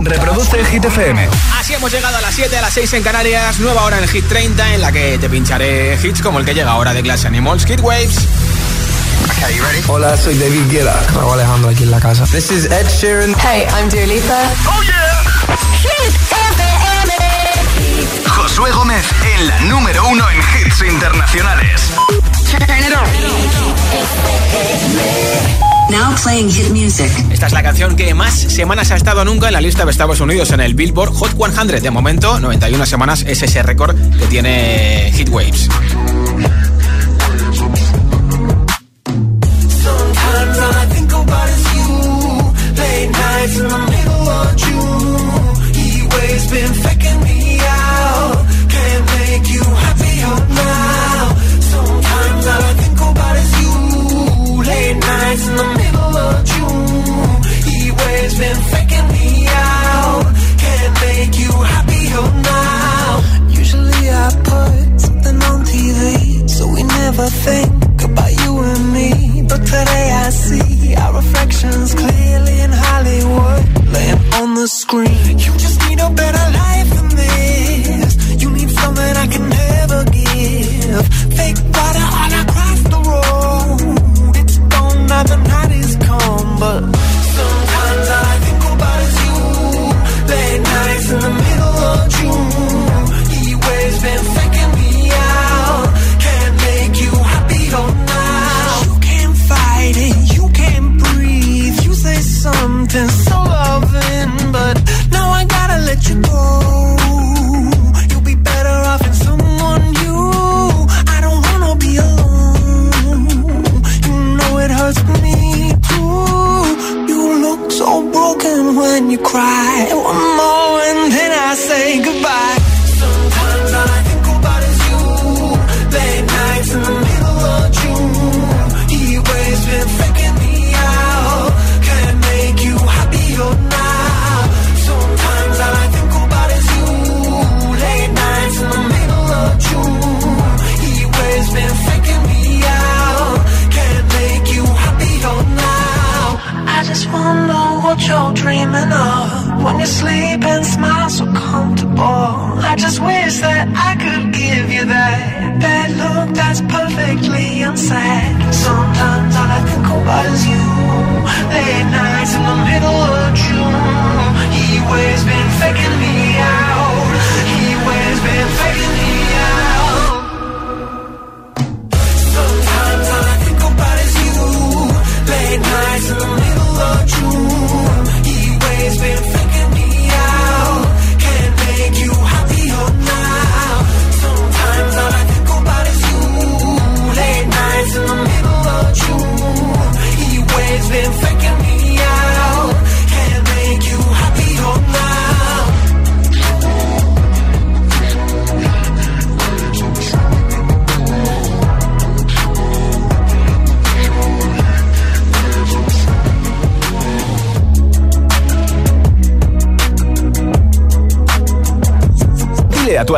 Reproduce Hit FM. Así hemos llegado a las 7, a las 6 en Canarias. Nueva hora en Hit 30 en la que te pincharé hits como el que llega ahora de Glass Animals, Hit Waves. Okay, you ready? Hola, soy David Guetta. Raúl Alejandro aquí en la casa. This is Ed Sheeran. Hey, I'm Dua Lipa. Oh yeah. Hit FM. Josué Gómez en la número uno en hits internacionales. Turn it on. Now playing hit music. Esta es la canción que más semanas ha estado nunca en la lista de Estados Unidos en el Billboard Hot 100. De momento, 91 semanas es ese récord que tiene Hit Waves. Sometimes all I think about is you. Late nights in the middle of June. He waves been faking me the screen.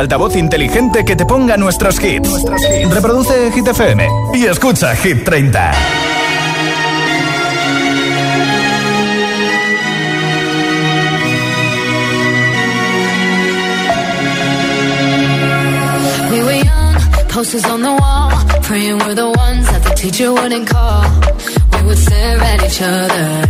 Altavoz inteligente que te ponga nuestros hits. Reproduce Hit FM y escucha Hit 30. We were young, posters on the wall, praying we're the ones that the teacher wouldn't call. We would stare at each other,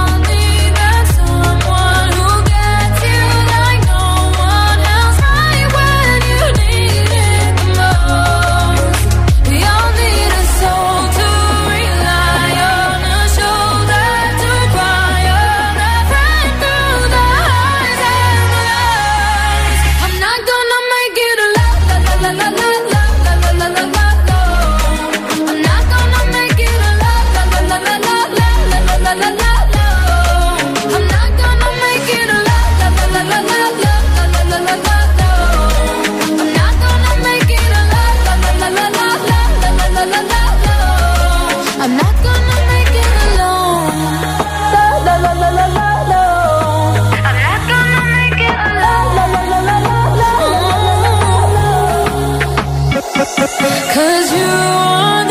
I'm not gonna make it alone. La la la la la la. I'm not gonna make it la la la la la la. Cause you are.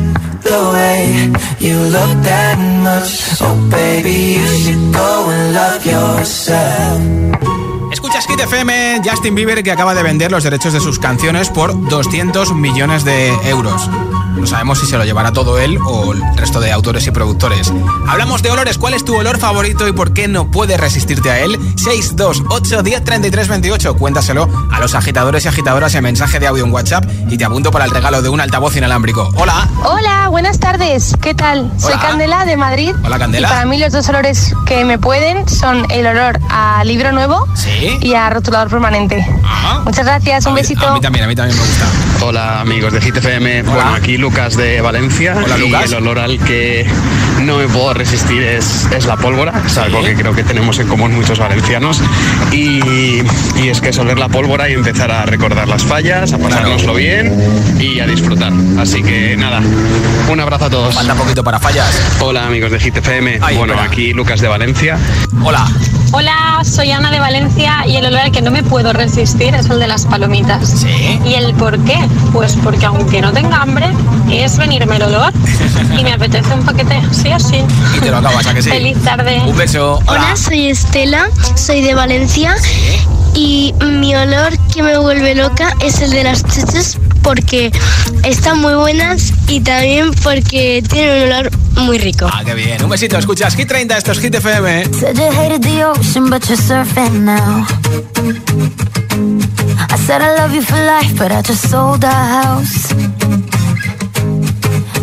the way you look that much. Oh baby, you should go and love yourself Escuchas Hit FM, Justin Bieber que acaba de vender los derechos de sus canciones por 200 millones de euros. No sabemos si se lo llevará todo él o el resto de autores y productores. Hablamos de olores. ¿Cuál es tu olor favorito y por qué no puedes resistirte a él? 628 10 33 28. Cuéntaselo a los agitadores y agitadoras en mensaje de audio en WhatsApp y te apunto para el regalo de un altavoz inalámbrico. Hola. Hola, buenas tardes. ¿Qué tal? Soy Hola. Candela de Madrid. Hola, Candela. Y para mí los dos olores que me pueden son el olor a libro nuevo Sí. Y a rotulador permanente. Muchas gracias, un A mí- besito. A mí también, a mí también me gusta. Hola amigos de GTFM, bueno aquí Lucas de Valencia Hola, y Lucas. el olor al que no me puedo resistir es, es la pólvora, es algo que creo que tenemos en común muchos valencianos y, y es que es oler la pólvora y empezar a recordar las fallas, a pasárnoslo bien y a disfrutar. Así que nada, un abrazo a todos. Falta poquito para fallas. Hola amigos de GTFM, Ay, bueno espera. aquí Lucas de Valencia. Hola. Hola, soy Ana de Valencia y el olor al que no me puedo resistir es el de las palomitas. Sí. ¿Y el por qué? Pues porque aunque no tenga hambre, es venirme el olor y me apetece un paquete, sí sí. Y te lo acabas, ¿a que sí? Feliz tarde. Un beso. Hola, soy Estela, soy de Valencia y mi olor que me vuelve loca es el de las chuches porque están muy buenas y también porque tienen un olor muy rico. Ah, qué bien. Un besito. Escuchas Hit 30, esto es Hit FM. Said you hated the ocean, but you're surfing now. I said I love you for life, but I just sold our house.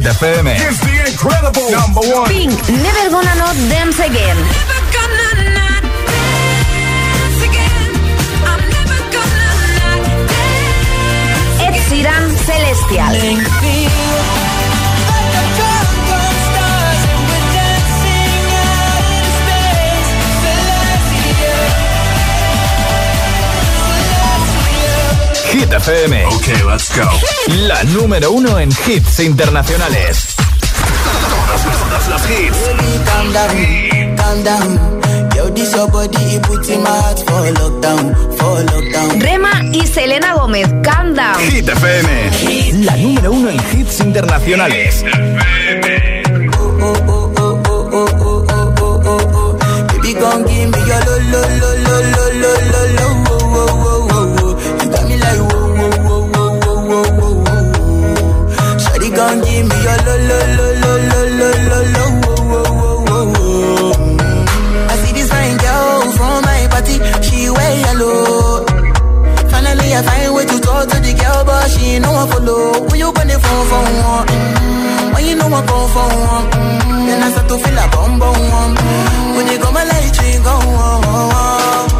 The. Pink, Never Gonna Not Dance Again. Never gonna dance again. Never gonna not dance again. Ed Sheeran, Celestial. Hit FM. Ok, let's go. La número uno en hits internacionales. Todos los hits. calm down, calm down. Yo, this your body, it puts in my heart for lockdown, for lockdown. Rema y Selena Gómez, Calm Down. Hit FM. La número uno en hits internacionales. Oh, oh, oh, oh, oh, oh, oh, oh, oh, oh, oh. Baby, gon' give me your lo, lo, lo, lo, lo, lo, lo, lo, me oh, oh, oh, oh, oh. I see this fine girl from my party, she wear yellow. Finally, I find way to talk to the girl, but she ain't no follow. When you gonna phone for one? When you know I come for one? Then I start to feel a bum bum. When you go my light, you go on. Yeah,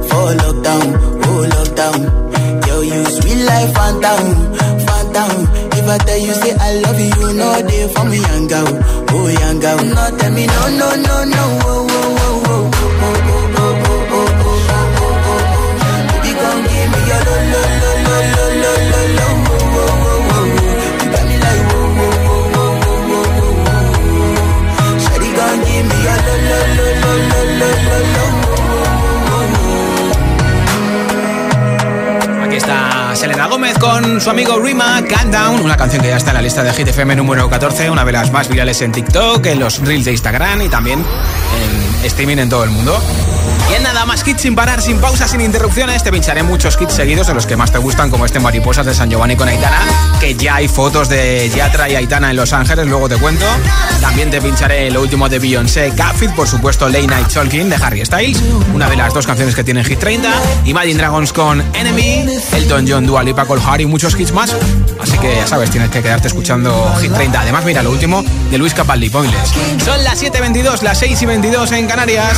for lockdown, oh lockdown. Yo, you sweet life, phantom, phantom. If I tell you say I love you, you know they for me, young girl, oh young girl. No, tell me no, no, no, no, oh, oh, oh, está Selena Gómez con su amigo Rima, Countdown, una canción que ya está en la lista de Hit FM número 14, una de las más virales en TikTok, en los reels de Instagram y también en streaming en todo el mundo. Y en nada más hits sin parar, sin pausas, sin interrupciones, te pincharé muchos hits seguidos de los que más te gustan, como este Mariposas de San Giovanni con Aitana, que ya hay fotos de Yatra y Aitana en Los Ángeles, luego te cuento. También te pincharé lo último de Beyoncé, Cat por supuesto Late Night Talking de Harry Styles, una de las dos canciones que tiene Hit 30, Imagine Dragons con Enemy, Elton John, Dua Lipa, Cole Harry y muchos hits más. Así que ya sabes, tienes que quedarte escuchando Hit 30. Además, mira, lo último de Luis Capaldi, Pointless. Son las 7.22, las 6 y 22 en Canarias.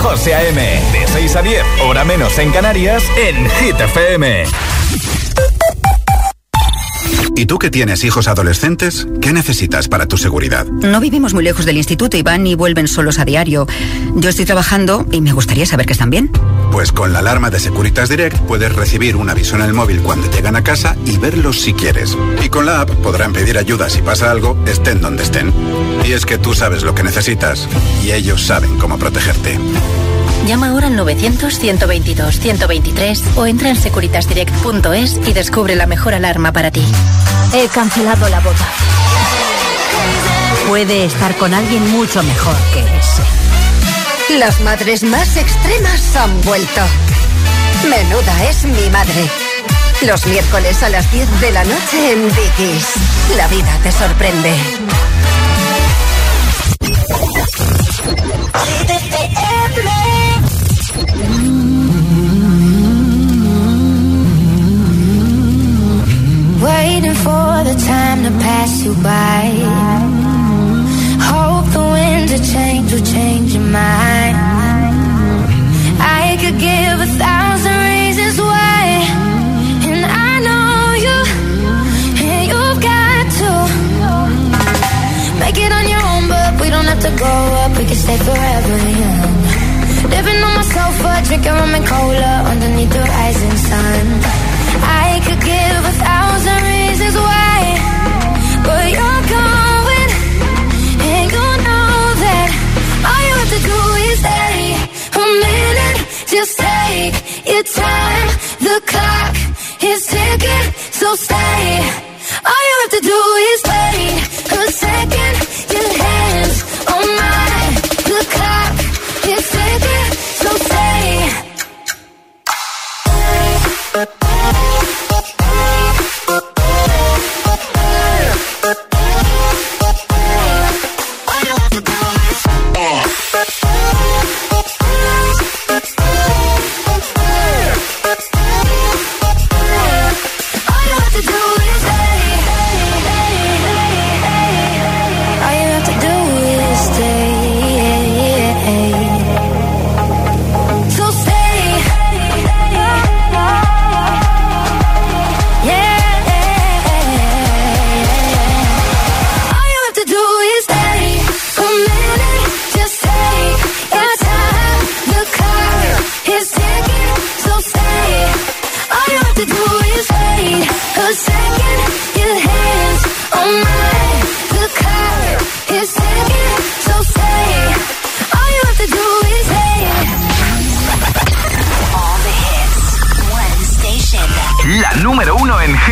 José A.M. De 6 a 10, hora menos en Canarias, en Hit FM. ¿Y tú que tienes hijos adolescentes? ¿Qué necesitas para tu seguridad? No vivimos muy lejos del instituto y van y vuelven solos a diario. Yo estoy trabajando y me gustaría saber que están bien. Pues con la alarma de Securitas Direct puedes recibir un aviso en el móvil cuando llegan a casa y verlos si quieres. Y con la app podrán pedir ayuda si pasa algo, estén donde estén. Y es que tú sabes lo que necesitas y ellos saben cómo protegerte. Llama ahora al 900-122-123 o entra en securitasdirect.es y descubre la mejor alarma para ti. He cancelado la boda. Puede estar con alguien mucho mejor que ese. Las madres más extremas han vuelto. Menuda es mi madre. Los miércoles a las 10 de la noche en Dickies. La vida te sorprende. Waiting for the time to pass you by. Of change will change your mind. I could give a thousand reasons why. And I know you, and you've got to make it on your own, but we don't have to grow up. We can stay forever young. Living on my sofa, drinking rum and cola underneath the rising sun. I could give a thousand reasons take your time. The clock is ticking, so stay. All you have to do is wait a second. Your hands on mine. The clock is ticking, so stay.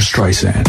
Streisand.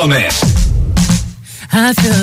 Gomez. I feel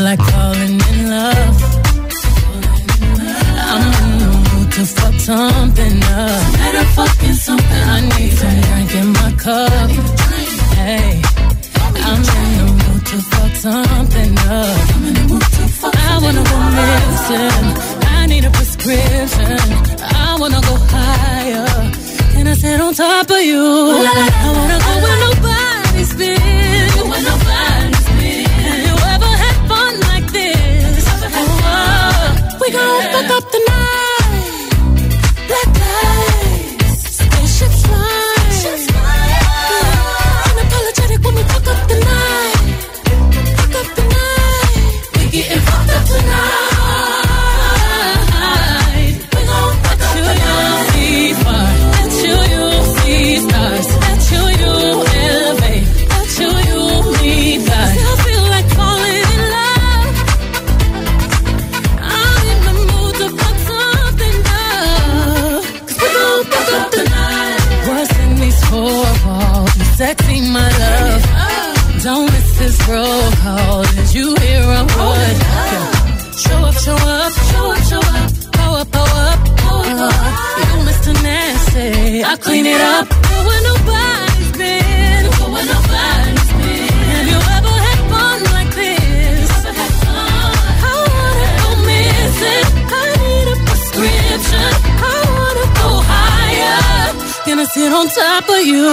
top of you.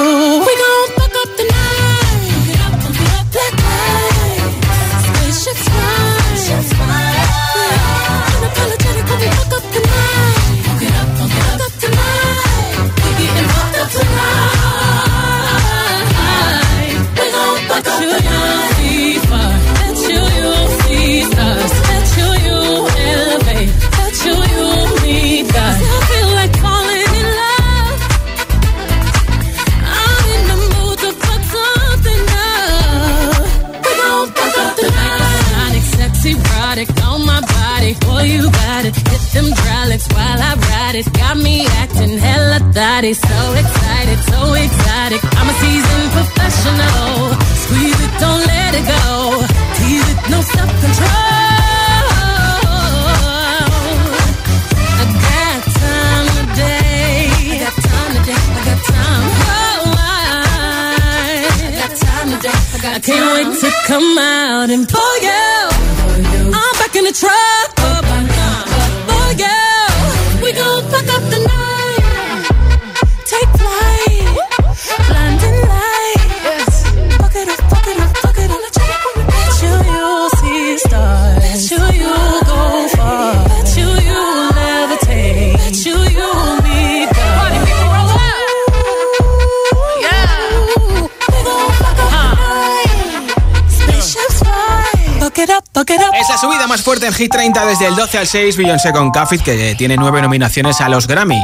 We gon' subida más fuerte en Hit 30 desde el 12 al 6, Beyoncé con Cafit, que tiene nueve nominaciones a los Grammy.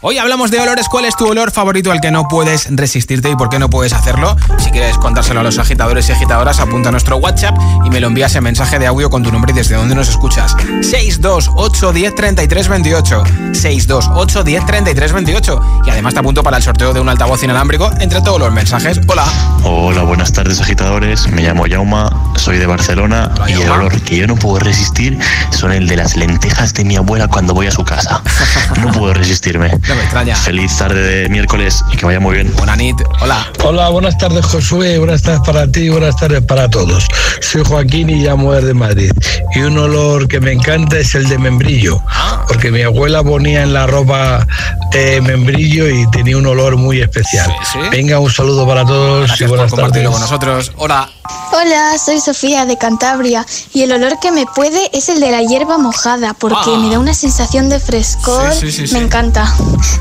Hoy hablamos de olores. ¿Cuál es tu olor favorito al que no puedes resistirte y por qué no puedes hacerlo? Si quieres contárselo a los agitadores y agitadoras, apunta a nuestro WhatsApp y me lo envías en mensaje de audio con tu nombre y desde dónde nos escuchas. 628 10 33 28. 628 10 33 28. Y además te apunto para el sorteo de un altavoz inalámbrico entre todos los mensajes. Hola. Hola, buenas tardes agitadores. Me llamo Yauma, soy de Barcelona y el olor que yo no puedo resistir son el de las lentejas de mi abuela cuando voy a su casa. No puedo resistirme. No me extraña. Feliz tarde de miércoles y que vaya muy bien. Buena nit. Hola. Hola, buenas tardes Josué, buenas tardes para ti y buenas tardes para todos. Soy Joaquín y llamo desde Madrid. Y un olor que me encanta es el de membrillo, porque mi abuela ponía en la ropa eh, membrillo y tenía un olor muy especial. Venga, un saludo para todos Gracias y por buenas compartirlo tardes. con nosotros. Hola. Hola, soy Sofía de Cantabria y el olor que me puede es el de la hierba mojada porque Ah. me da una sensación de frescor. Sí, sí, sí, me sí. encanta.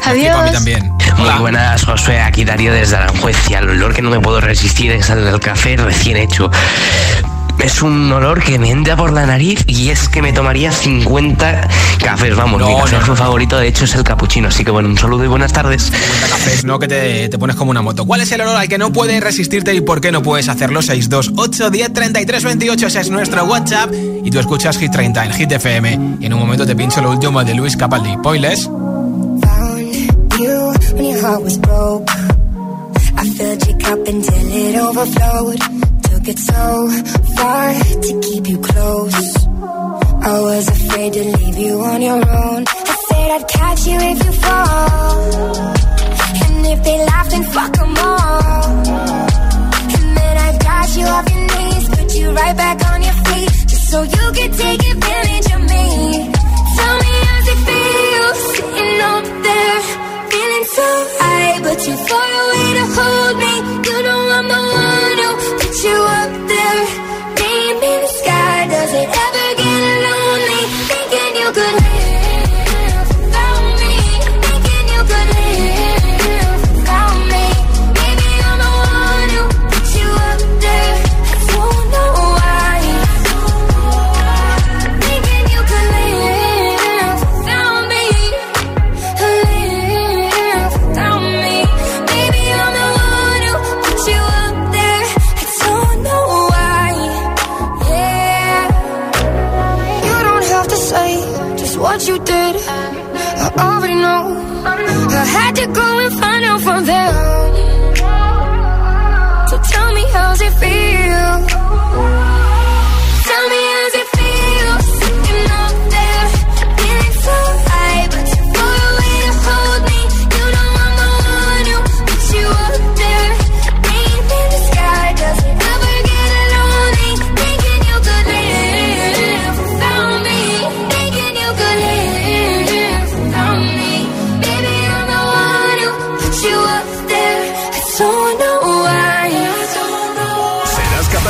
Adiós. A mí también. Muy buenas, Josué, aquí Darío desde Aranjuez y el olor que no me puedo resistir es el del café recién hecho. Es un olor que me entra por la nariz y es que me tomaría 50 cafés. Vamos, mi café no, no. favorito de hecho es el capuchino. Así que bueno, un saludo y buenas tardes. cafés, ¿no? Que te, te pones como una moto. ¿Cuál es el olor al que no puedes resistirte y por qué no puedes hacerlo? 628 10 33 28, ese es nuestro WhatsApp. Y tú escuchas Hit 30 en Hit FM. Y en un momento te pincho lo último de Luis Capaldi. Poiles. Heart was broke. I filled your cup until it overflowed. Took it so far to keep you close. I was afraid to leave you on your own. I said I'd catch you if you fall. And if they laugh, then fuck them all. And then I got you off your knees, put you right back on your feet. Just so you could take advantage of me. Tell me how's it feel sitting up there, so high, but too far away to hold me. You know I'm the one who put you up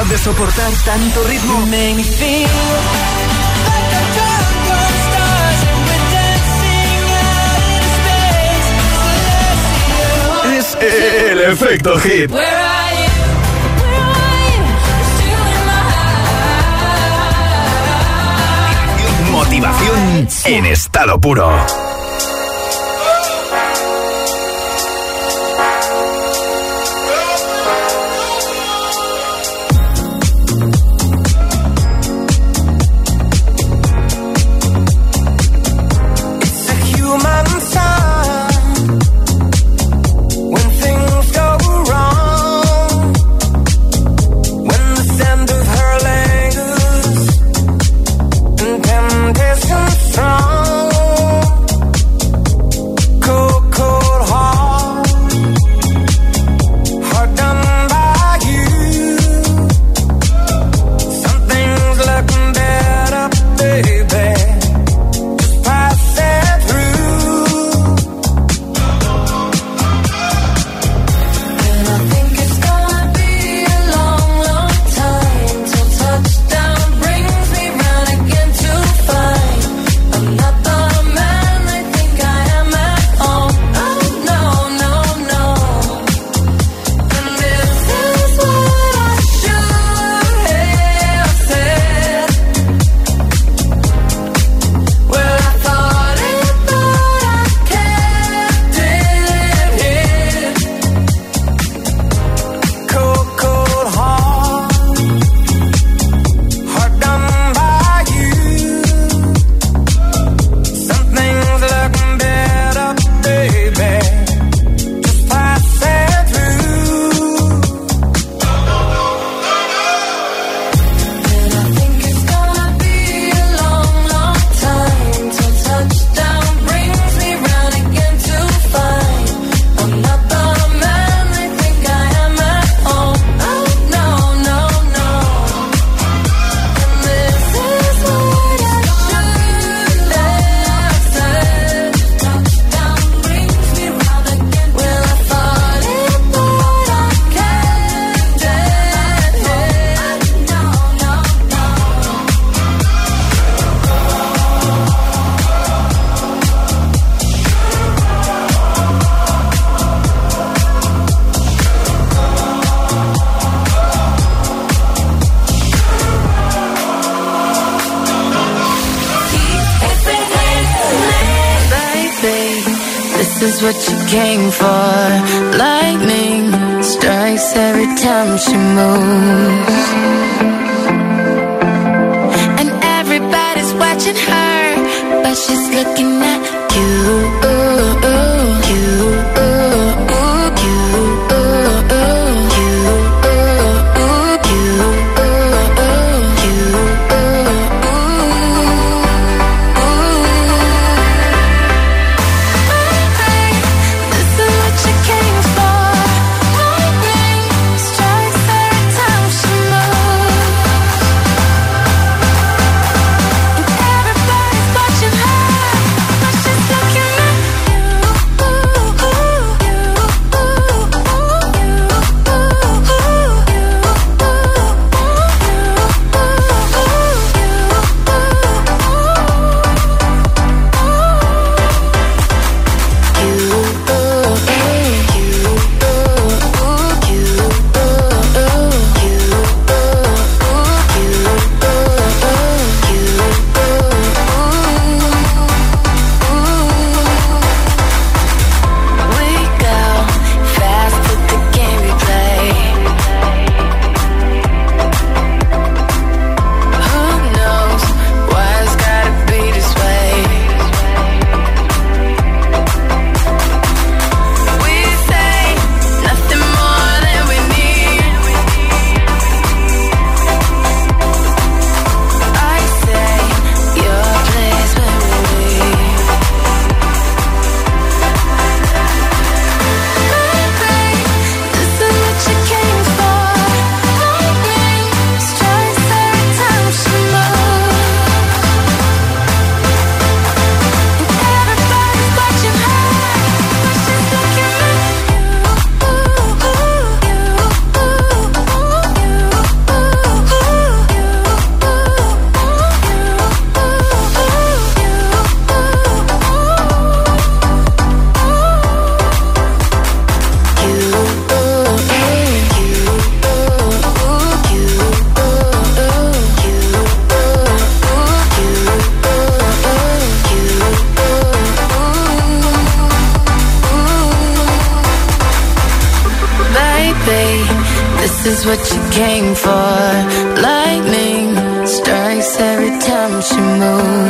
de soportar tanto ritmo. Es el efecto hit. Motivación en estado puro. For. Lightning strikes every time she moves.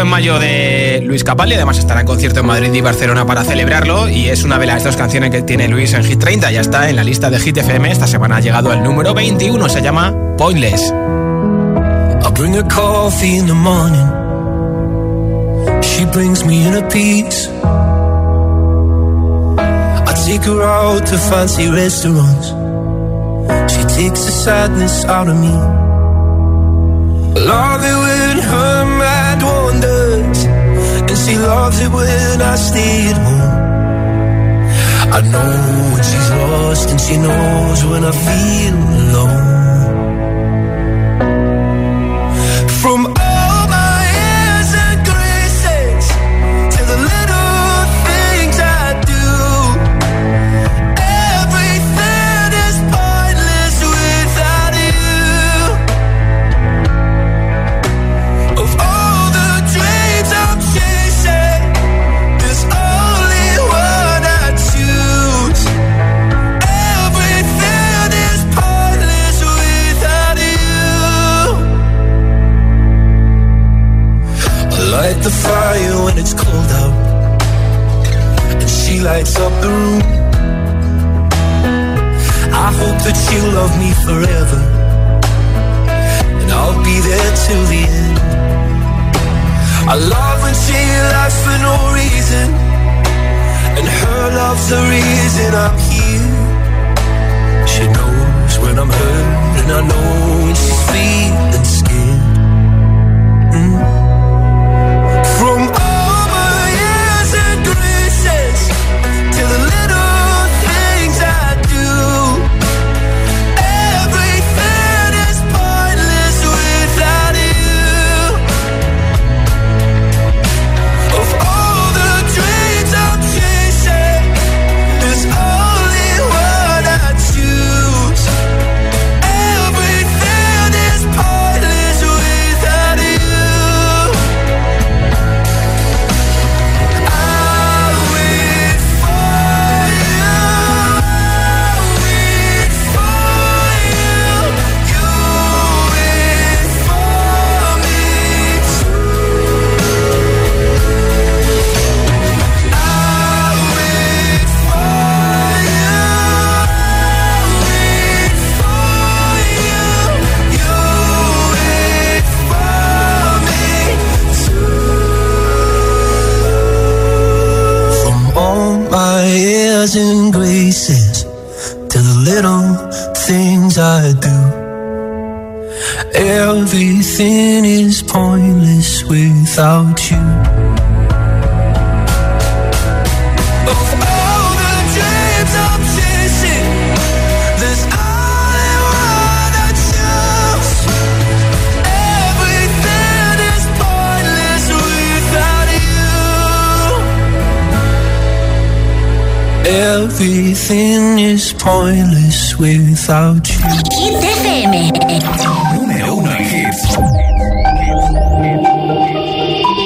En mayo de Luis Capaldi. Además estará en concierto en Madrid y Barcelona para celebrarlo. Y es una de las dos canciones que tiene Luis en Hit 30. Ya está en la lista de Hit FM. Esta semana ha llegado al número 21. Se llama Pointless. I bring her coffee in the morning. She brings me in a piece. I take her out to fancy restaurants. She takes the sadness out of me. Love it her mind wanders. And she loves it when I stay at home. I know when she's lost and she knows when I feel alone. My airs and graces to the little things I do. Everything is pointless without you. Everything is pointless without you. Hit FM. Número uno en hits.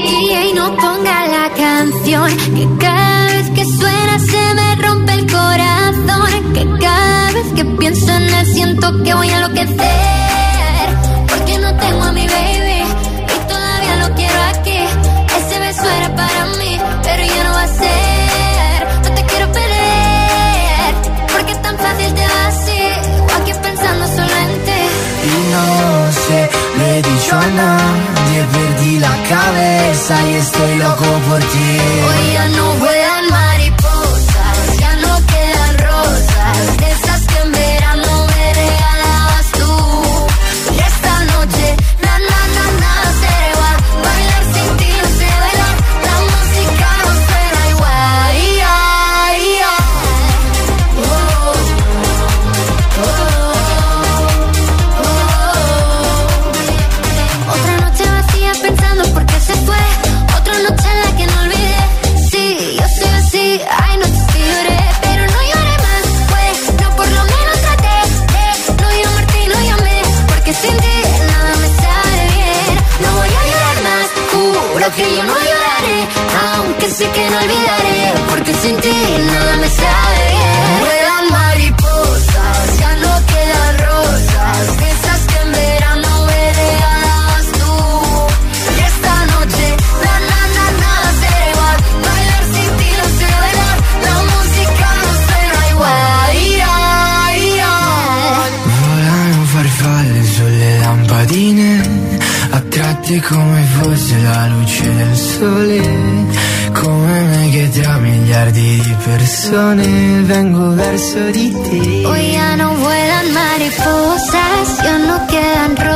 DJ no ponga la canción que cada vez que suena se me rompe el corazón que cada vez que pienso en él siento que voy a enloquecer persona Dia perdi la cabeza y estoy loco por ti Hoy ya no voy que sé que no olvidaré, porque sin ti nada me sabe bien. Vuelan mariposas, ya no quedan rosas, esas que en verano me regalabas tú. Y noche, na na na nada será bailar sin ti no sé la música no suena igual. Yeah, yeah. Volano farfalle sulle lampadine, attratti come fosse la luce del sole miliardi di persone vengo verso di te. Hoy ya no vuelan mariposas, ya no quedan rosas.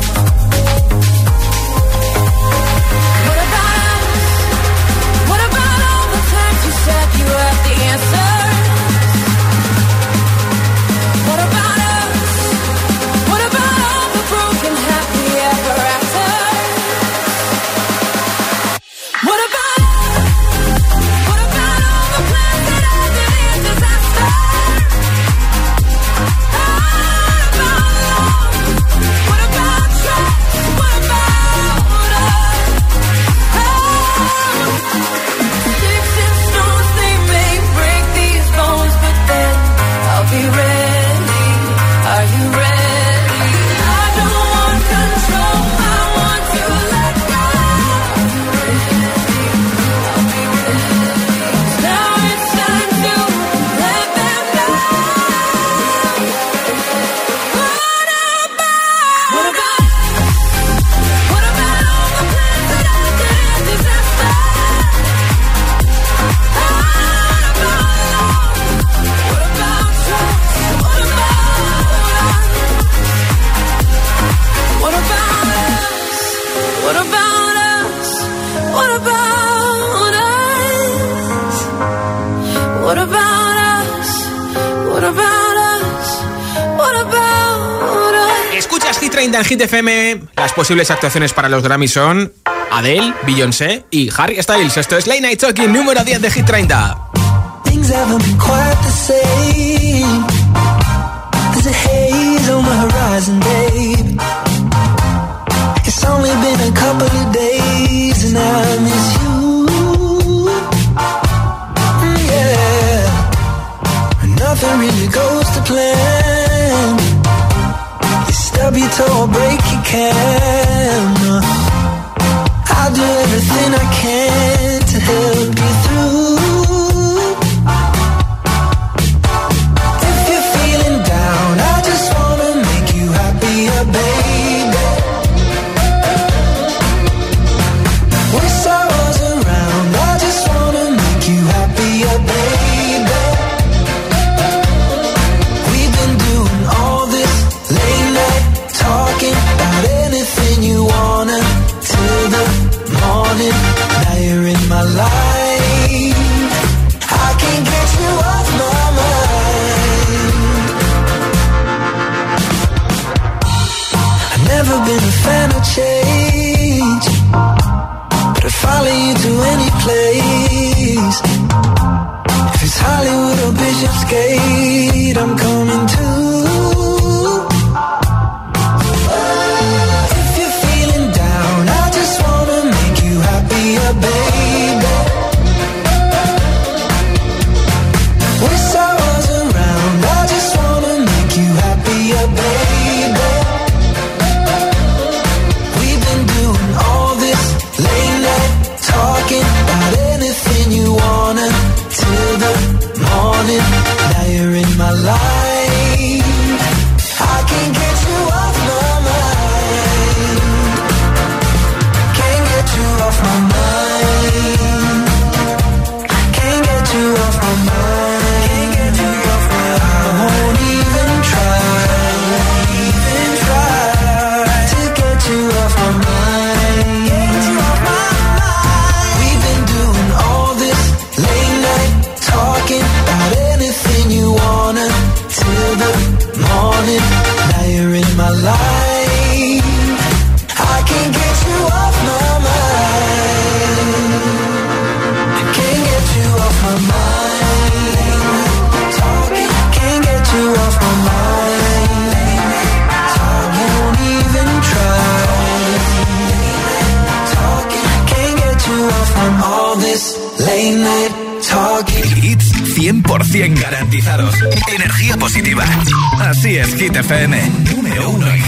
Hit FM, las posibles actuaciones para los Grammy son Adele, Beyoncé y Harry Styles. Esto es Late Night Talking número 10 de Hit 30. until I break, you can FM. Número uno